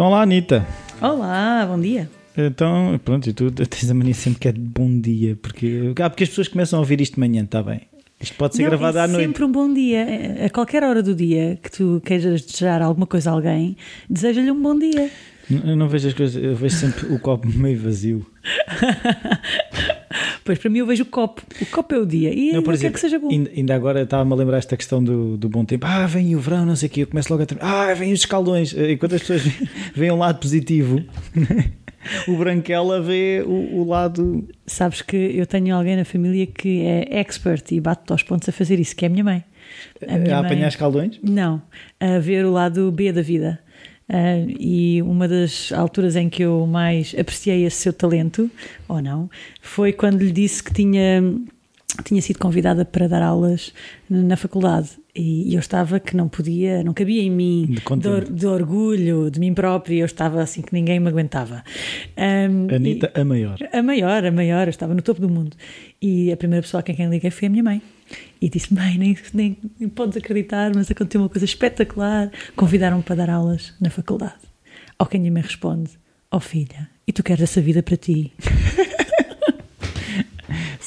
Então, olá, Anitta. Olá, bom dia. Então, pronto, e tu tens a mania sempre que é de bom dia, porque, ah, porque as pessoas começam a ouvir isto de manhã, está bem? Isto pode ser Não, gravado é à noite. sempre um bom dia. A qualquer hora do dia que tu queiras desejar alguma coisa a alguém, deseja-lhe um bom dia. Eu não vejo as coisas, eu vejo sempre o copo meio vazio. Pois para mim eu vejo o copo. O copo é o dia. E Não, por exemplo, que seja bom. ainda, agora estava-me a lembrar esta questão do, do bom tempo. Ah, vem o verão, não sei o quê. Eu começo logo a. Ah, vem os escaldões. Enquanto as pessoas veem um lado positivo, o branquela vê o, o lado. Sabes que eu tenho alguém na família que é expert e bate aos pontos a fazer isso, que é a minha mãe. A minha a mãe- apanhar escaldões. Não, a ver o lado B da vida. Ah, e uma das alturas em que eu mais apreciei esse seu talento, ou não, foi quando lhe disse que tinha, tinha sido convidada para dar aulas na faculdade. E eu estava que não podia, não cabia em mim, De de, orgulho de mim própria, eu estava assim que ninguém me aguentava. E- Anitta, a maior. a maior, a maior, eu estava no topo do mundo. E a primeira pessoa a quem liguei foi a minha mãe. E disse: Mãe, nem, nem, nem podes acreditar, mas aconteceu uma coisa espetacular. Convidaram-me para dar aulas na faculdade. Ao que a minha mãe responde: Oh filha, e tu queres essa vida para ti?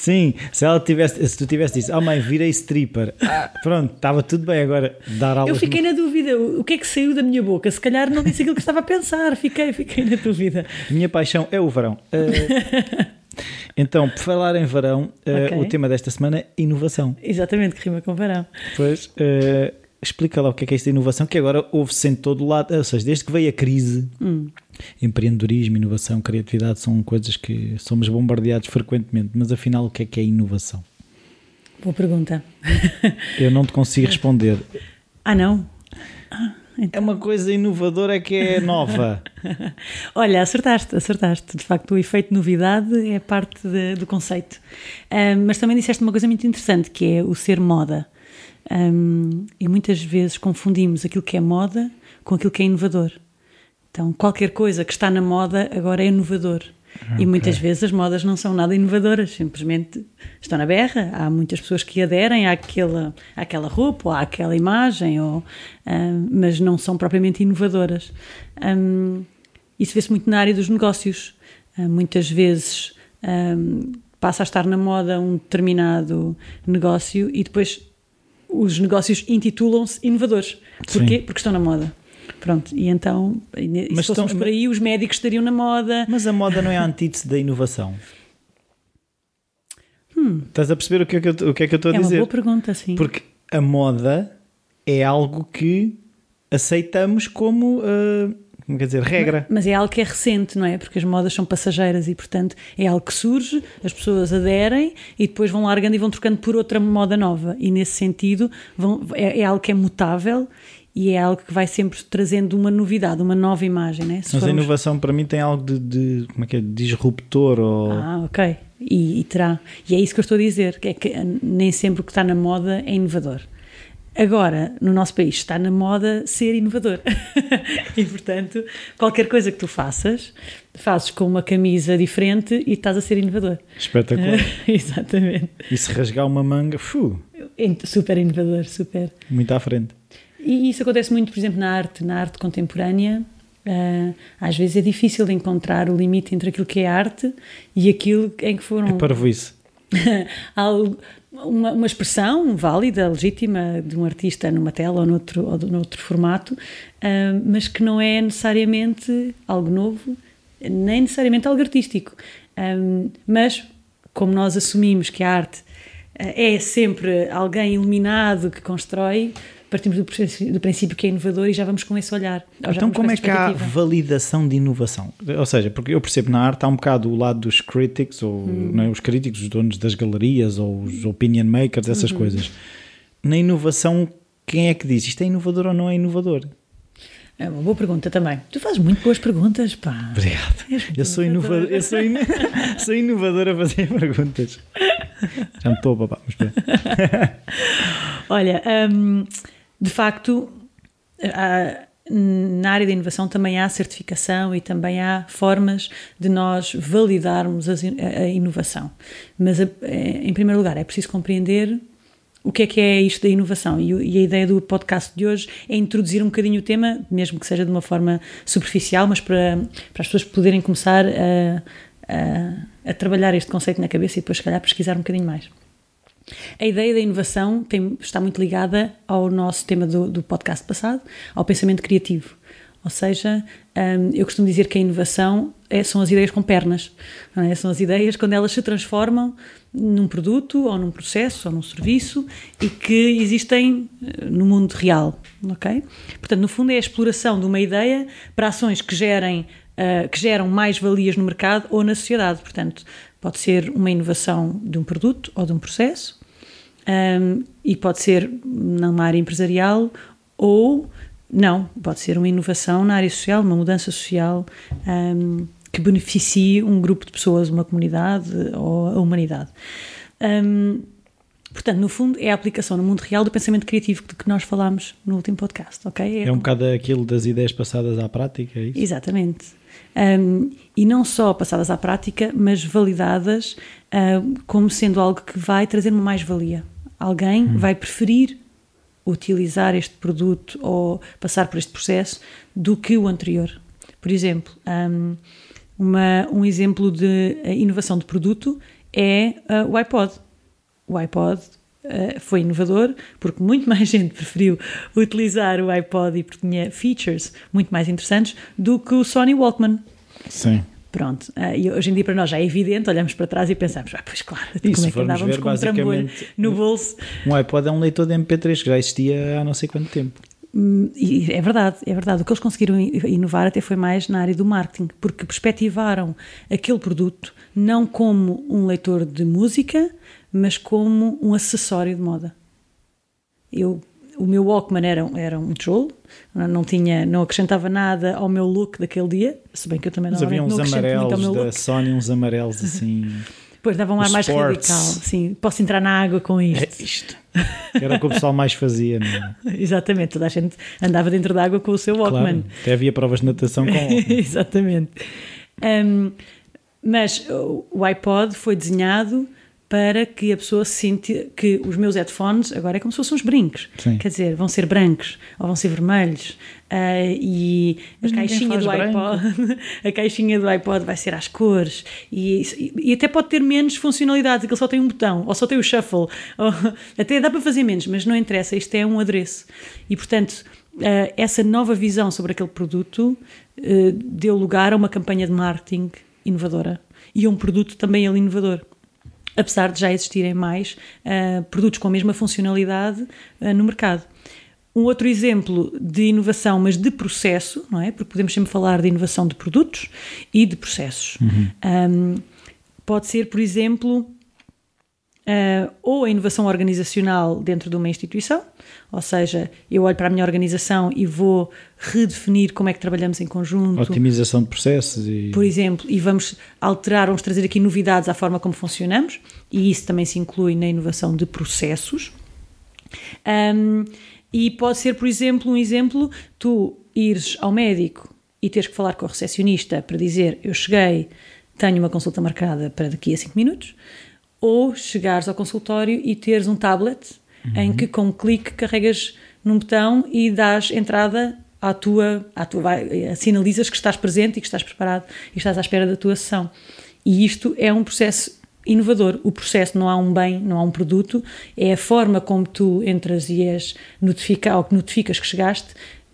Sim, se ela tivesse, se tu tivesse dito, ah mãe, virei stripper, ah, pronto, estava tudo bem agora, dar aulas. Eu fiquei na dúvida: o que é que saiu da minha boca? Se calhar não disse aquilo que estava a pensar. Fiquei, fiquei na dúvida. Minha paixão é o verão. Eh, então, por falar em verão, eh, Ok. o tema desta semana é inovação. Exatamente, que rima com verão. Pois, eh, explica lá o que é que é esta inovação, que agora ouve-se em todo lado, ou seja, desde que veio a crise, Hum. empreendedorismo, inovação, criatividade são coisas que somos bombardeados frequentemente, mas afinal o que é que é inovação? Boa pergunta. Eu não te consigo responder. Ah, não? Ah, então. É uma coisa inovadora que é nova. Olha, acertaste, acertaste. De facto, o efeito novidade é parte de- do conceito. Ahm, mas também disseste uma coisa muito interessante, que é o ser moda. Ahm, e muitas vezes confundimos aquilo que é moda com aquilo que é inovador. Então, qualquer coisa que está na moda agora é inovador. E muitas vezes as modas não são nada inovadoras, simplesmente estão na berra. Há muitas pessoas que aderem àquela, àquela roupa ou àquela imagem, ou, ahm, mas não são propriamente inovadoras. Ahm, isso vê-se muito na área dos negócios. Ah, muitas vezes ahm, passa a estar na moda um determinado negócio e depois os negócios intitulam-se inovadores. Porquê? Sim. Porque estão na moda. Pronto, e então, e se Mas fôssemos estão- por aí, os médicos estariam na moda. Mas a moda não é a antítese da inovação. Estás a perceber o que é que eu, o que é que eu estou a Hum. é uma dizer? boa pergunta, sim. Porque a moda é algo que aceitamos como, como quer dizer, regra. Mas é algo que é recente, não é? Porque as modas são passageiras e, portanto, é algo que surge, as pessoas aderem e depois vão largando e vão trocando por outra moda nova. E, nesse sentido, vão- é, é algo que é mutável e é algo que vai sempre trazendo uma novidade, uma nova imagem, né? Se Mas a formos- inovação para mim tem algo de, de- como é que é, disruptor ou Ah, ok. E, e terá. E é isso que eu estou a dizer, que é que nem sempre o que está na moda é inovador. Agora, no nosso país, está na moda ser inovador. e, portanto, qualquer coisa que tu faças, fazes com uma camisa diferente e estás a ser inovador. espetacular. Exatamente. e se rasgar uma manga, fu, Super inovador, super. muito à frente. E isso acontece muito, por exemplo, na arte, na arte contemporânea. ah, às vezes é difícil encontrar o limite entre aquilo que é arte e aquilo em que foram É parvoíce. Uma, uma expressão válida, legítima de um artista numa tela ou noutro, ou noutro formato, ah, mas que não é necessariamente algo novo, nem necessariamente algo artístico. Ah, mas, como nós assumimos que a arte ah, é sempre alguém iluminado que constrói, partimos do, princípio- do princípio que é inovador e já vamos com esse olhar. Então, como é que há validação de inovação? Ou seja, porque eu percebo na arte há um bocado o lado dos critics, ou Hum. é, os críticos, os donos das galerias, ou os opinion makers, essas Uhum. coisas. Na inovação, quem é que diz isto é inovador ou não é inovador? É uma boa pergunta também. Tu fazes muito boas perguntas, pá. Obrigado. Eu sou inovador, eu sou, in... sou inovador a fazer perguntas. Já me estou a babar, mas pronto. Olha, hum, de facto, há- na área da inovação também há certificação e também há formas de nós validarmos a, inovação. Mas, eh, em primeiro lugar, é preciso compreender o que é que é isto da inovação? E, e, a ideia do podcast de hoje é introduzir um bocadinho o tema, mesmo que seja de uma forma superficial, mas para, para as pessoas poderem começar a, a, a trabalhar este conceito na cabeça e depois, se calhar, pesquisar um bocadinho mais. A ideia da inovação tem, está muito ligada ao nosso tema do, do podcast passado, ao pensamento criativo. Ou seja, um, eu costumo dizer que a inovação é, são as ideias com pernas. É? São as ideias quando elas se transformam num produto ou num processo ou num serviço e que existem eh, no mundo real, ok? Portanto, no fundo é a exploração de uma ideia para ações que gerem uh, que geram mais valias no mercado ou na sociedade. Portanto, pode ser uma inovação de um produto ou de um processo um, e pode ser numa área empresarial ou não, pode ser uma inovação na área social, uma mudança social um, que beneficie um grupo de pessoas, uma comunidade ou a humanidade. Um, portanto, no fundo, é a aplicação no mundo real do pensamento criativo de que nós falámos no último podcast, ok? É, é um bocado aquilo das ideias passadas à prática, é isso? Exatamente. Um, e não só passadas à prática, mas validadas uh, como sendo algo que vai trazer uma mais-valia. Alguém hum. vai preferir utilizar este produto ou passar por este processo do que o anterior. Por exemplo, um, uma, um exemplo de inovação de produto é uh, o iPod. O iPod uh, foi inovador porque muito mais gente preferiu utilizar o iPod e porque tinha features muito mais interessantes do que o Sony Walkman. Sim. Pronto, uh, e hoje em dia para nós já é evidente, olhamos para trás e pensamos, ah, pois claro, Isso, como é que andávamos ver, com um trambolho no bolso. Um iPod é um leitor de MP3 que já existia há não sei quanto tempo. Hum, e é verdade, é verdade. O que eles conseguiram inovar até foi mais na área do marketing, porque perspectivaram aquele produto não como um leitor de música, mas como um acessório de moda. Eu o meu Walkman era, era um tijolo, não tinha, não acrescentava nada ao meu look daquele dia, se bem que eu também não Mas havia uns amarelos da Sony, uns amarelos assim. Depois dava um ar mais sports. radical. Sim, posso entrar na água com isto. É isto. Era o que o pessoal mais fazia, não é? Exatamente, toda a gente andava dentro da água com o seu Walkman. Claro, até havia provas de natação com Exatamente. Um, mas o iPod foi desenhado para que a pessoa sinta que os meus headphones agora é como se fossem uns brincos. Sim. Quer dizer, vão ser brancos ou vão ser vermelhos. Uh, e a caixinha do iPod a caixinha do iPod vai ser às cores e, e, até pode ter menos funcionalidades, aquilo só tem um botão ou só tem o shuffle, ou, até dá para fazer menos, mas não interessa, isto é um adereço. E portanto, uh, essa nova visão sobre aquele produto uh, deu lugar a uma campanha de marketing inovadora e a um produto também ele inovador apesar de já existirem mais uh, produtos com a mesma funcionalidade uh, no mercado. Um outro exemplo de inovação, mas de processo, não é? Porque podemos sempre falar de inovação de produtos e de processos. Uhum. Um, pode ser, por exemplo, Uh, ou a inovação organizacional dentro de uma instituição, ou seja, eu olho para a minha organização e vou redefinir como é que trabalhamos em conjunto. Otimização de processos. E... Por exemplo, e vamos alterar, vamos trazer aqui novidades à forma como funcionamos, e isso também se inclui na inovação de processos. Um, e pode ser, por exemplo, um exemplo, tu ires ao médico e teres que falar com o recepcionista para dizer eu cheguei, tenho uma consulta marcada para daqui a 5 minutos ou chegares ao consultório e teres um tablet uhum. em que com um clique carregas num botão e dás entrada à tua, à tua sinalizas que estás presente e que estás preparado e estás à espera da tua sessão. E isto é um processo inovador. O processo não há um bem, não há um produto, é a forma como tu entras e és notifica, ou que notificas que chegaste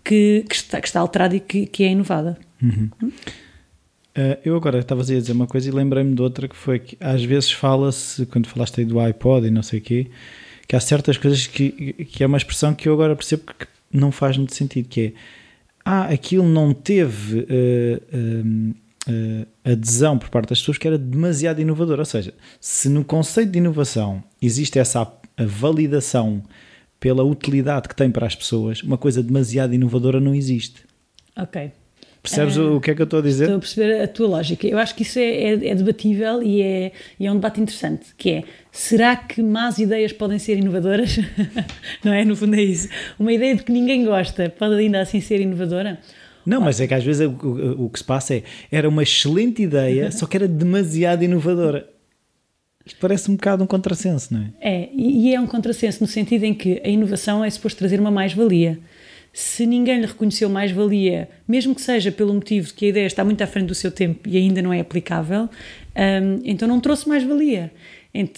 que, que, está, que está alterada e que, que é inovada. Uhum. Hum? Uh, eu agora estava a dizer uma coisa e lembrei-me de outra que foi que às vezes fala-se, quando falaste aí do iPod e não sei o quê, que há certas coisas que, que é uma expressão que eu agora percebo que não faz muito sentido, que é ah, aquilo não teve uh, uh, adesão por parte das pessoas que era demasiado inovador. Ou seja, se no conceito de inovação existe essa validação pela utilidade que tem para as pessoas, uma coisa demasiado inovadora não existe. Ok. Percebes uh, o que é que eu estou a dizer? Estou a perceber a tua lógica. Eu acho que isso é, é, é debatível e é, e é um debate interessante, que é, será que más ideias podem ser inovadoras? Não é? No fundo é isso. Uma ideia de que ninguém gosta pode ainda assim ser inovadora? Não, mas é que às vezes o, o, o que se passa é, era uma excelente ideia, só que era demasiado inovadora. Isto parece um bocado um contrassenso, não é? É, e é um contrassenso no sentido em que a inovação é suposto trazer uma mais-valia. Se ninguém lhe reconheceu mais-valia, mesmo que seja pelo motivo de que a ideia está muito à frente do seu tempo e ainda não é aplicável, um, então não trouxe mais-valia.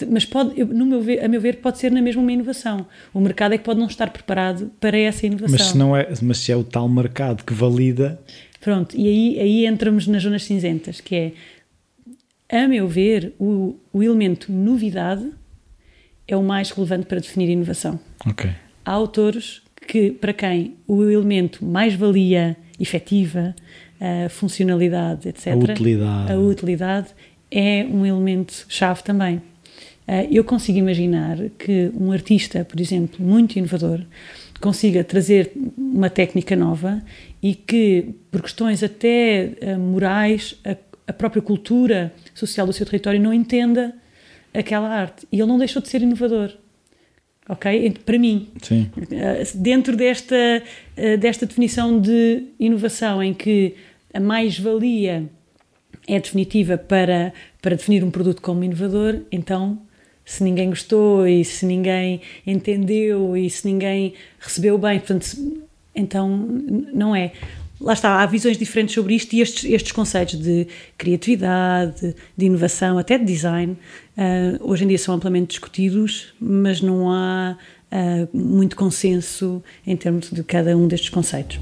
Mas pode, no meu ver, a meu ver, pode ser na mesma uma inovação. O mercado é que pode não estar preparado para essa inovação. Mas se, não é, mas se é o tal mercado que valida. Pronto, e aí, aí entramos nas zonas cinzentas, que é a meu ver, o, o elemento novidade é o mais relevante para definir inovação. Ok. Há autores que, para quem o elemento mais-valia efetiva, a funcionalidade, etc., a utilidade, a utilidade é um elemento chave também. Ah, eu consigo imaginar que um artista, por exemplo, muito inovador, consiga trazer uma técnica nova e que, por questões até ah, morais, a, a própria cultura social do seu território não entenda aquela arte. E ele não deixou de ser inovador. Ok? Para mim. Sim. Ah, dentro desta, desta definição de inovação, em que a mais-valia é definitiva para, para definir um produto como inovador, então se ninguém gostou e se ninguém entendeu e se ninguém recebeu bem, portanto, então não é. Lá está, há visões diferentes sobre isto e estes, estes conceitos de criatividade, de inovação, até de design, uh, hoje em dia são amplamente discutidos, mas não há uh, muito consenso em termos de cada um destes conceitos.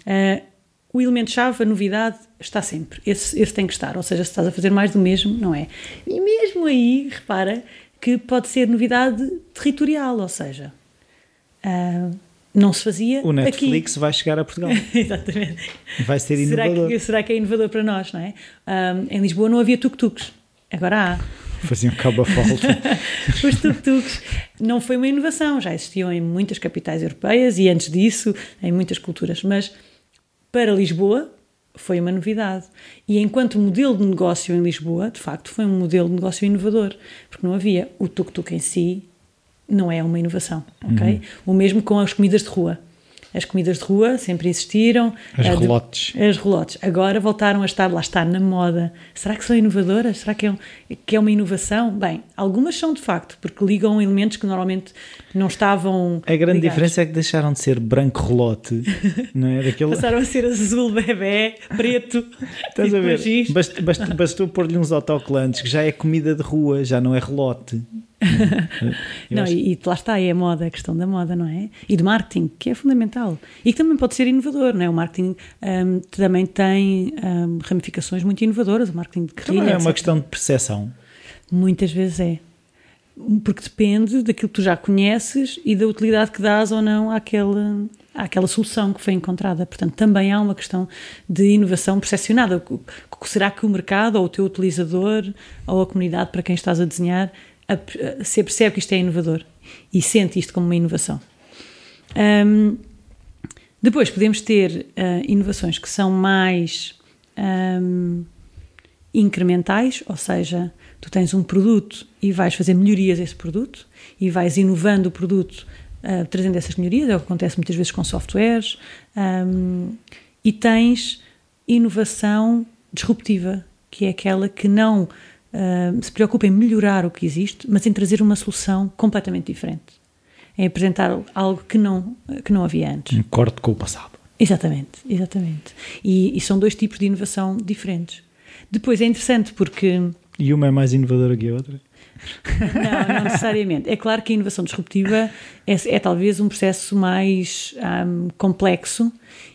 Uh, o elemento-chave, a novidade, está sempre. Esse, esse tem que estar. Ou seja, se estás a fazer mais do mesmo, não é. E mesmo aí, repara que pode ser novidade territorial, ou seja, não se fazia. O Netflix aqui. vai chegar a Portugal. Exatamente. Vai ser inovador. Será que, será que é inovador para nós, não é? Uh, em Lisboa não havia tuk-tuks, agora há. Faziam cabo a falta. Os tuk-tuks não foi uma inovação, já existiam em muitas capitais europeias e antes disso em muitas culturas, mas para Lisboa foi uma novidade. E enquanto modelo de negócio em Lisboa, de facto, foi um modelo de negócio inovador, porque não havia o tuk-tuk em si, não é uma inovação, ok? Uhum. O mesmo com as comidas de rua. As comidas de rua sempre existiram. As relotes. As relotes. Agora voltaram a estar, lá está, na moda. Será que são inovadoras? Será que é, um, que é uma inovação? Bem, algumas são de facto, porque ligam elementos que normalmente não estavam. A grande ligados. diferença é que deixaram de ser branco relote, não é? Daquele... Passaram a ser azul bebê, preto. Estás a ver? Bastou, bastou, bastou pôr-lhe uns autocolantes, que já é comida de rua, já não é relote. não, acho... e, e lá está, é a moda, a questão da moda, não é? E de marketing, que é fundamental. E que também pode ser inovador, não é? O marketing um, também tem um, ramificações muito inovadoras, o marketing de guerrilha, Também é uma etc. questão de percepção. Muitas vezes é. Porque depende daquilo que tu já conheces e da utilidade que dás ou não àquela, àquela solução que foi encontrada. Portanto, também há uma questão de inovação percepcionada. Será que o mercado, ou o teu utilizador, ou a comunidade para quem estás a desenhar, se percebe que isto é inovador e sente isto como uma inovação. Um, depois podemos ter uh, inovações que são mais um, incrementais, ou seja, tu tens um produto e vais fazer melhorias a esse produto e vais inovando o produto uh, trazendo essas melhorias, é o que acontece muitas vezes com softwares, um, e tens inovação disruptiva, que é aquela que não uh, se preocupa em melhorar o que existe, mas em trazer uma solução completamente diferente. Em apresentar algo que não, que não havia antes. Um corte com o passado. Exatamente, exatamente. E, e são dois tipos de inovação diferentes. Depois é interessante porque. E uma é mais inovadora que a outra? não, não necessariamente. É claro que a inovação disruptiva é, é talvez um processo mais um, complexo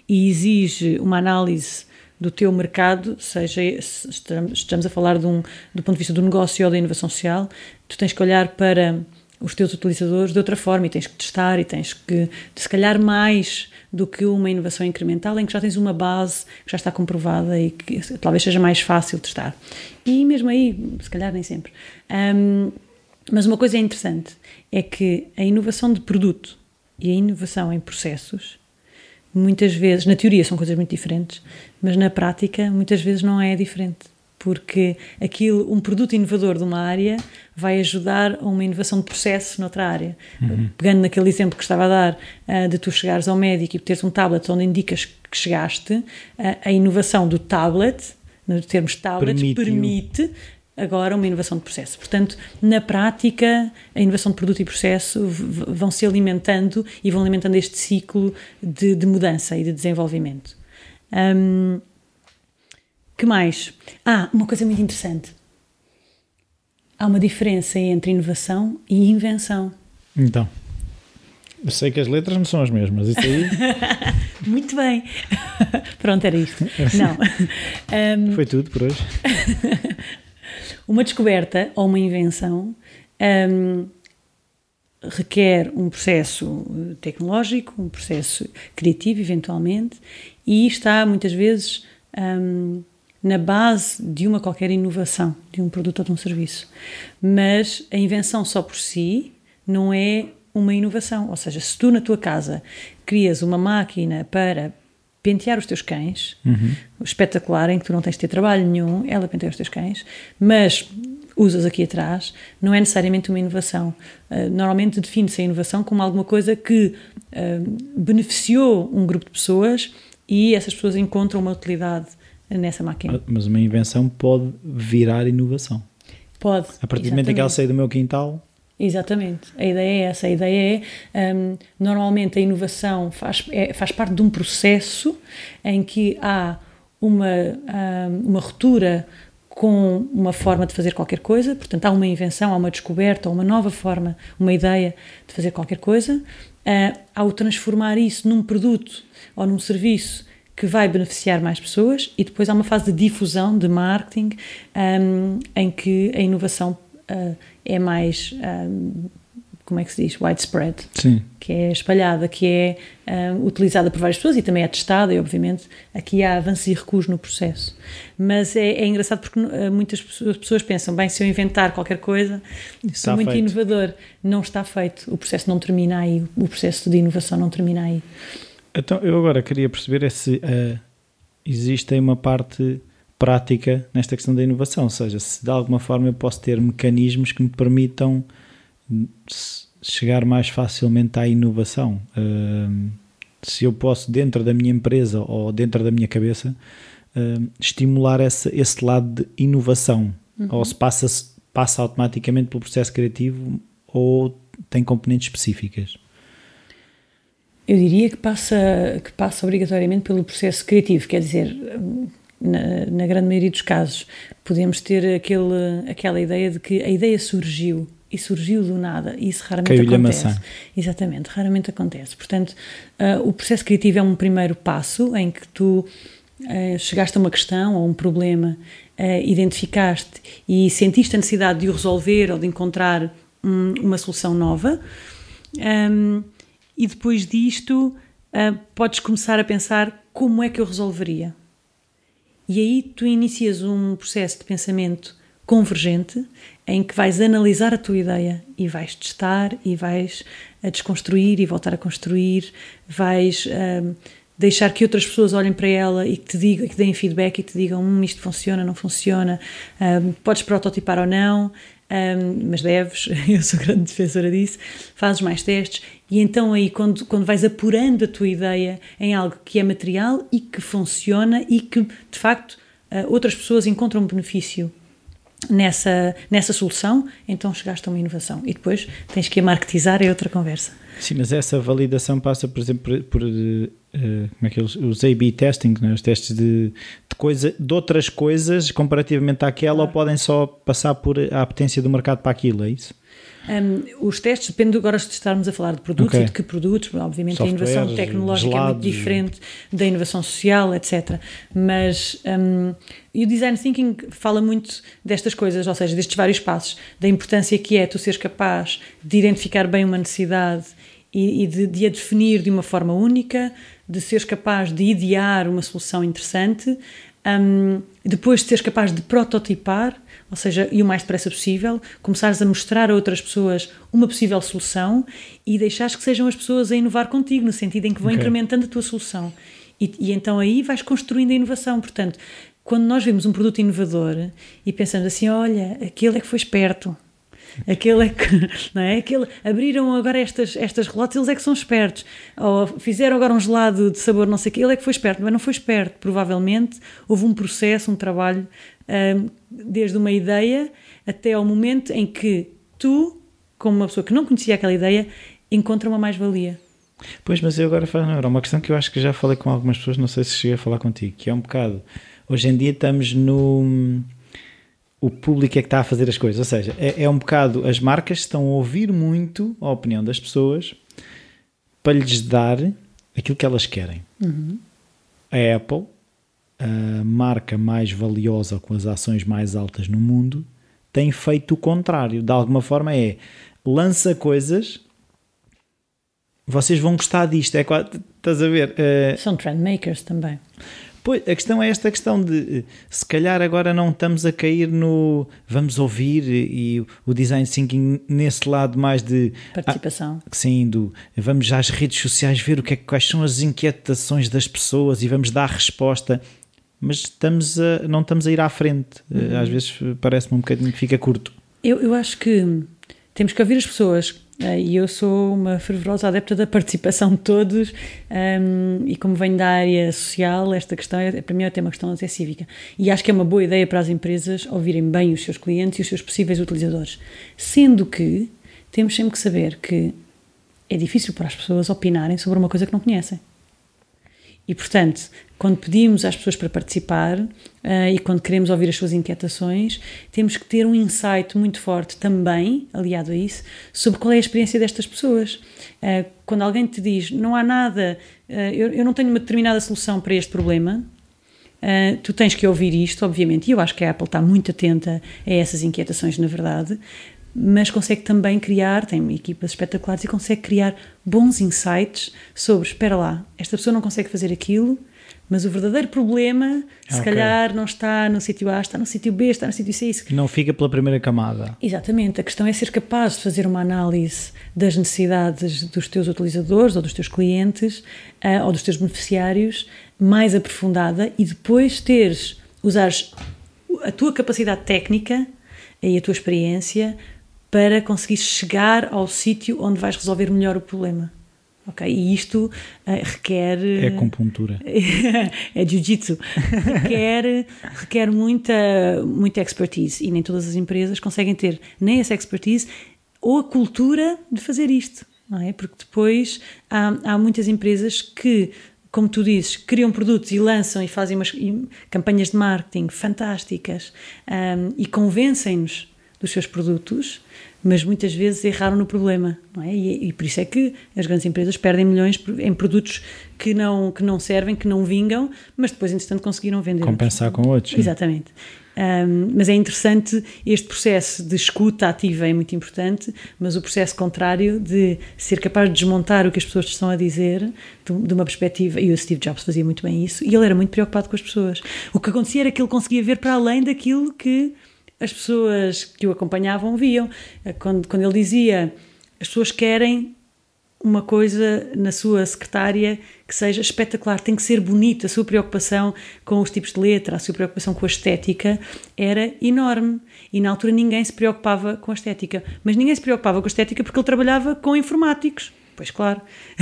e exige uma análise do teu mercado, seja se estamos a falar um, do ponto de vista do negócio ou da inovação social, tu tens que olhar para os teus utilizadores de outra forma e tens que testar e tens que, se calhar, mais do que uma inovação incremental em que já tens uma base que já está comprovada e que talvez seja mais fácil testar. E mesmo aí, se calhar, nem sempre. Um, mas uma coisa é interessante é que a inovação de produto e a inovação em processos muitas vezes, na teoria são coisas muito diferentes, mas na prática muitas vezes não é diferente. Porque aquilo, um produto inovador de uma área vai ajudar a uma inovação de processo noutra área. Uhum. Pegando naquele exemplo que estava a dar uh, de tu chegares ao médico e teres um tablet onde indicas que chegaste, uh, a inovação do tablet, no termos tablets, permite agora uma inovação de processo. Portanto, na prática, a inovação de produto e processo vão se alimentando e vão alimentando este ciclo de, de mudança e de desenvolvimento. Um, que mais? Ah, uma coisa muito interessante. Há uma diferença entre inovação e invenção. Então. Eu sei que as letras não são as mesmas, isso aí. Muito bem. Pronto, era isto. Não. Um, Foi tudo por hoje. Uma descoberta ou uma invenção um, requer um processo tecnológico, um processo criativo, eventualmente, e está muitas vezes um, na base de uma qualquer inovação, de um produto ou de um serviço. Mas a invenção só por si não é uma inovação. Ou seja, se tu na tua casa crias uma máquina para pentear os teus cães, uhum. espetacular, em que tu não tens de ter trabalho nenhum, ela penteia os teus cães, mas usas aqui atrás, não é necessariamente uma inovação. Uh, normalmente define-se a inovação como alguma coisa que uh, beneficiou um grupo de pessoas e essas pessoas encontram uma utilidade nessa máquina. Mas uma invenção pode virar inovação. Pode. A partir do momento em que ela sai do meu quintal, Exatamente, a ideia é essa. A ideia é, um, normalmente, a inovação faz, é, faz parte de um processo em que há uma, um, uma ruptura com uma forma de fazer qualquer coisa, portanto, há uma invenção, há uma descoberta, uma nova forma, uma ideia de fazer qualquer coisa. Uh, ao transformar isso num produto ou num serviço que vai beneficiar mais pessoas, e depois há uma fase de difusão, de marketing, um, em que a inovação uh, é mais, um, como é que se diz, widespread, Sim. que é espalhada, que é um, utilizada por várias pessoas e também é testada e obviamente aqui há avanços e recuos no processo. Mas é, é engraçado porque uh, muitas pessoas pensam, bem, se eu inventar qualquer coisa, sou muito feito. inovador. Não está feito, o processo não termina aí, o processo de inovação não termina aí. Então, eu agora queria perceber é se uh, existe uma parte prática nesta questão da inovação, ou seja, se de alguma forma eu posso ter mecanismos que me permitam chegar mais facilmente à inovação. Uh, se eu posso, dentro da minha empresa ou dentro da minha cabeça, uh, estimular esse, esse lado de inovação, uhum. ou se passa, passa automaticamente pelo processo criativo ou tem componentes específicas. Eu diria que passa, que passa obrigatoriamente pelo processo criativo, quer dizer, na, na, grande maioria dos casos, podemos ter aquele, aquela ideia de que a ideia surgiu e surgiu do nada, e isso raramente acontece. Maçã. Exatamente, raramente acontece. Portanto, uh, o processo criativo é um primeiro passo em que tu uh, chegaste a uma questão ou um problema, uh, identificaste e sentiste a necessidade de o resolver ou de encontrar um, uma solução nova. Um, e depois disto, podes começar a pensar como é que eu resolveria e aí tu inicias um processo de pensamento convergente em que vais analisar a tua ideia e vais testar e vais a desconstruir e voltar a construir, vais um, deixar que outras pessoas olhem para ela e que te digam, que deem feedback e te digam hum, isto funciona, não funciona, um, podes prototipar ou não, um, mas deves, eu sou grande defensora disso, fazes mais testes. E então aí quando, quando vais apurando a tua ideia em algo que é material e que funciona e que de facto uh, outras pessoas encontram benefício nessa, nessa solução, então chegaste a uma inovação. E depois tens que a marketizar, é outra conversa. Sim, mas essa validação passa, por exemplo, por, por uh, como é que eles, os A-B testing, né? os testes de, de, coisa, de outras coisas comparativamente àquela ou podem só passar por a apetência do mercado para aquilo, é isso? Um, os testes depende agora de estarmos a falar de produtos okay. e de que produtos, obviamente a inovação tecnológica gelados. é muito diferente da inovação social, etc. Mas um, e o design thinking fala muito destas coisas, ou seja, destes vários passos, da importância que é tu seres capaz de identificar bem uma necessidade e, e de, de a definir de uma forma única, de seres capaz de idear uma solução interessante, um, depois de seres capaz de prototipar, ou seja, e o mais depressa possível, começares a mostrar a outras pessoas uma possível solução e deixares que sejam as pessoas a inovar contigo, no sentido em que vão okay. incrementando a tua solução. E, e, então aí vais construindo a inovação. Portanto, quando nós vemos um produto inovador e pensamos assim, olha, aquele é que foi esperto, aquele é que, não é? Aquele, abriram agora estas, estas relotes, eles é que são espertos. Ou fizeram agora um gelado de sabor não sei o que, ele é que foi esperto, mas não foi esperto. Provavelmente houve um processo, um trabalho, um, desde uma ideia até ao momento em que tu, como uma pessoa que não conhecia aquela ideia, encontra uma mais-valia. Pois, mas eu agora falo, era uma questão que eu acho que já falei com algumas pessoas, não sei se cheguei a falar contigo, que é um bocado. Hoje em dia estamos no. O público é que está a fazer as coisas, ou seja, é, é um bocado. As marcas estão a ouvir muito a opinião das pessoas para lhes dar aquilo que elas querem. Uhum. A Apple, a marca mais valiosa com as ações mais altas no mundo, tem feito o contrário. De alguma forma é lança coisas vocês vão gostar disto. É quase, estás a ver? Uh, São trendmakers também. Pois, a questão é esta questão de se calhar agora não estamos a cair no vamos ouvir e, o design thinking nesse lado mais de participação. Ah, sim, do vamos às redes sociais ver o que é, quais são as inquietações das pessoas e vamos dar resposta. Mas estamos a, não estamos a ir à frente. Uhum. Às vezes parece-me um bocadinho que fica curto. Eu, eu acho que temos que ouvir as pessoas e eu sou uma fervorosa adepta da participação de todos, um, e como venho da área social, esta questão é, para mim é uma questão até cívica. E acho que é uma boa ideia para as empresas ouvirem bem os seus clientes e os seus possíveis utilizadores. Sendo que temos sempre que saber que é difícil para as pessoas opinarem sobre uma coisa que não conhecem. E, portanto, quando pedimos às pessoas para participar uh, e quando queremos ouvir as suas inquietações, temos que ter um insight muito forte também, aliado a isso, sobre qual é a experiência destas pessoas. Uh, quando alguém te diz não há nada, uh, eu, eu, não tenho uma determinada solução para este problema, tu tens que ouvir isto, obviamente, e eu acho que a Apple está muito atenta a essas inquietações, na verdade, mas consegue também criar, tem equipas espetaculares e consegue criar bons insights sobre, espera lá, esta pessoa não consegue fazer aquilo, mas o verdadeiro problema, se okay. calhar, não está no sítio A, está no sítio B, está no sítio C. Isso. Não fica pela primeira camada. Exatamente. A questão é ser capaz de fazer uma análise das necessidades dos teus utilizadores ou dos teus clientes uh, ou dos teus beneficiários mais aprofundada e depois teres, usares a tua capacidade técnica e a tua experiência para conseguir chegar ao sítio onde vais resolver melhor o problema. Ok? E isto uh, requer. É acupuntura. é jiu-jitsu. requer, requer muita, muita expertise. E nem todas as empresas conseguem ter nem essa expertise ou a cultura de fazer isto. Não é? Porque depois há, há muitas empresas que como tu dizes, criam produtos e lançam e fazem umas campanhas de marketing fantásticas um, e convencem-nos dos seus produtos, mas muitas vezes erraram no problema, não é? E, e, por isso é que as grandes empresas perdem milhões em produtos que não, que não servem, que não vingam, mas depois, entretanto, conseguiram vender. Compensar com outros. Sim. Exatamente. Um, mas é interessante este processo de escuta ativa é muito importante, mas o processo contrário de ser capaz de desmontar o que as pessoas estão a dizer de, de, uma perspectiva, e o Steve Jobs fazia muito bem isso, e ele era muito preocupado com as pessoas. O que acontecia era que ele conseguia ver para além daquilo que as pessoas que o acompanhavam viam. Eh, quando, quando ele dizia as pessoas querem uma coisa na sua secretária que seja espetacular, tem que ser bonito. A sua preocupação com os tipos de letra, a sua preocupação com a estética era enorme. E na altura ninguém se preocupava com a estética. Mas ninguém se preocupava com a estética porque ele trabalhava com informáticos. Pois claro,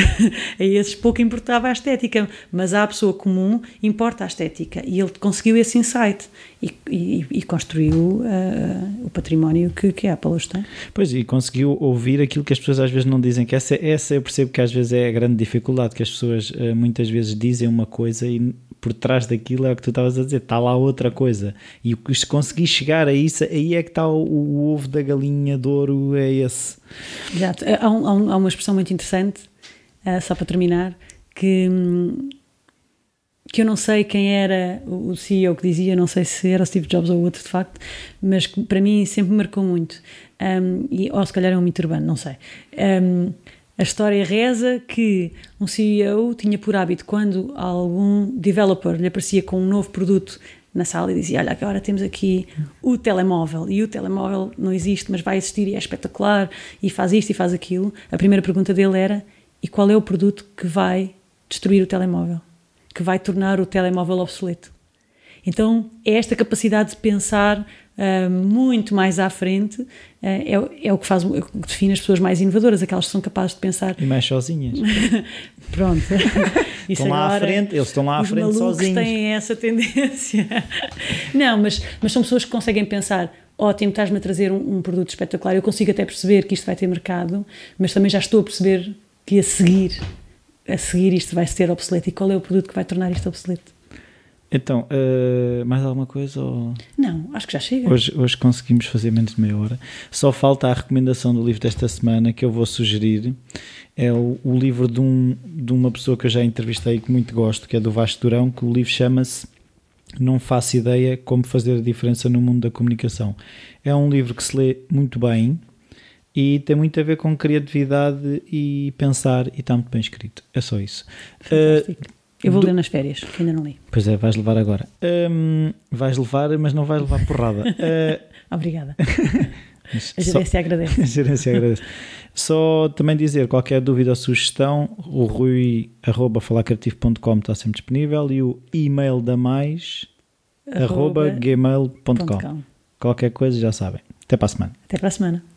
a esses pouco importava a estética, mas à pessoa comum importa a estética e ele conseguiu esse insight e, e, e construiu uh, o património que, que a Apple hoje tem. Pois, e conseguiu ouvir aquilo que as pessoas às vezes não dizem, que essa, essa eu percebo que às vezes é a grande dificuldade, que as pessoas uh, muitas vezes dizem uma coisa e por trás daquilo é o que tu estavas a dizer, está lá outra coisa. E se conseguir chegar a isso, aí é que está o, o ovo da galinha de ouro, é esse. Exato. Há, um, há uma expressão muito interessante, uh, só para terminar, que, que eu não sei quem era o CEO que dizia, não sei se era Steve Jobs ou outro de facto, mas que para mim sempre me marcou muito. Um, e, ou se calhar é um mito urbano, não sei. Um, a história reza que um CEO tinha por hábito, quando algum developer lhe aparecia com um novo produto na sala e dizia: Olha, agora temos aqui o telemóvel, e o telemóvel não existe, mas vai existir e é espetacular, e faz isto e faz aquilo. A primeira pergunta dele era: E qual é o produto que vai destruir o telemóvel? Que vai tornar o telemóvel obsoleto? Então é esta capacidade de pensar uh, muito mais à frente, uh, é, é, o que faz, é o que define as pessoas mais inovadoras, aquelas que são capazes de pensar. E mais sozinhas. Pronto. estão lá à frente, eles estão lá à frente sozinhos. têm essa tendência. Não, mas, mas são pessoas que conseguem pensar ótimo, estás-me a trazer um, um, produto espetacular, eu consigo até perceber que isto vai ter mercado, mas também já estou a perceber que a seguir, a seguir isto vai ser obsoleto. E qual é o produto que vai tornar isto obsoleto? Então, uh, mais alguma coisa? Ou... Não, acho que já chega. Hoje, hoje conseguimos fazer menos de meia hora. Só falta a recomendação do livro desta semana que eu vou sugerir. É o, o livro de, um, de uma pessoa que eu já entrevistei que muito gosto, que é do Vasco Durão, que o livro chama-se Não Faço Ideia Como Fazer a Diferença no Mundo da Comunicação. É um livro que se lê muito bem e tem muito a ver com criatividade e pensar e está muito bem escrito. É só isso. Fantástico. Uh, eu vou do... ler nas férias, que ainda não li. Pois é, vais levar agora. Um, vais levar, mas não vais levar porrada. Uh... Obrigada. a gerência só... agradece. A gerência agradece. Só também dizer, qualquer dúvida ou sugestão, o rui arroba falarcreativo.com está sempre disponível e o e-mail da mais arroba, arroba gmail.com. Qualquer coisa já sabem. Até para a semana. Até para a semana.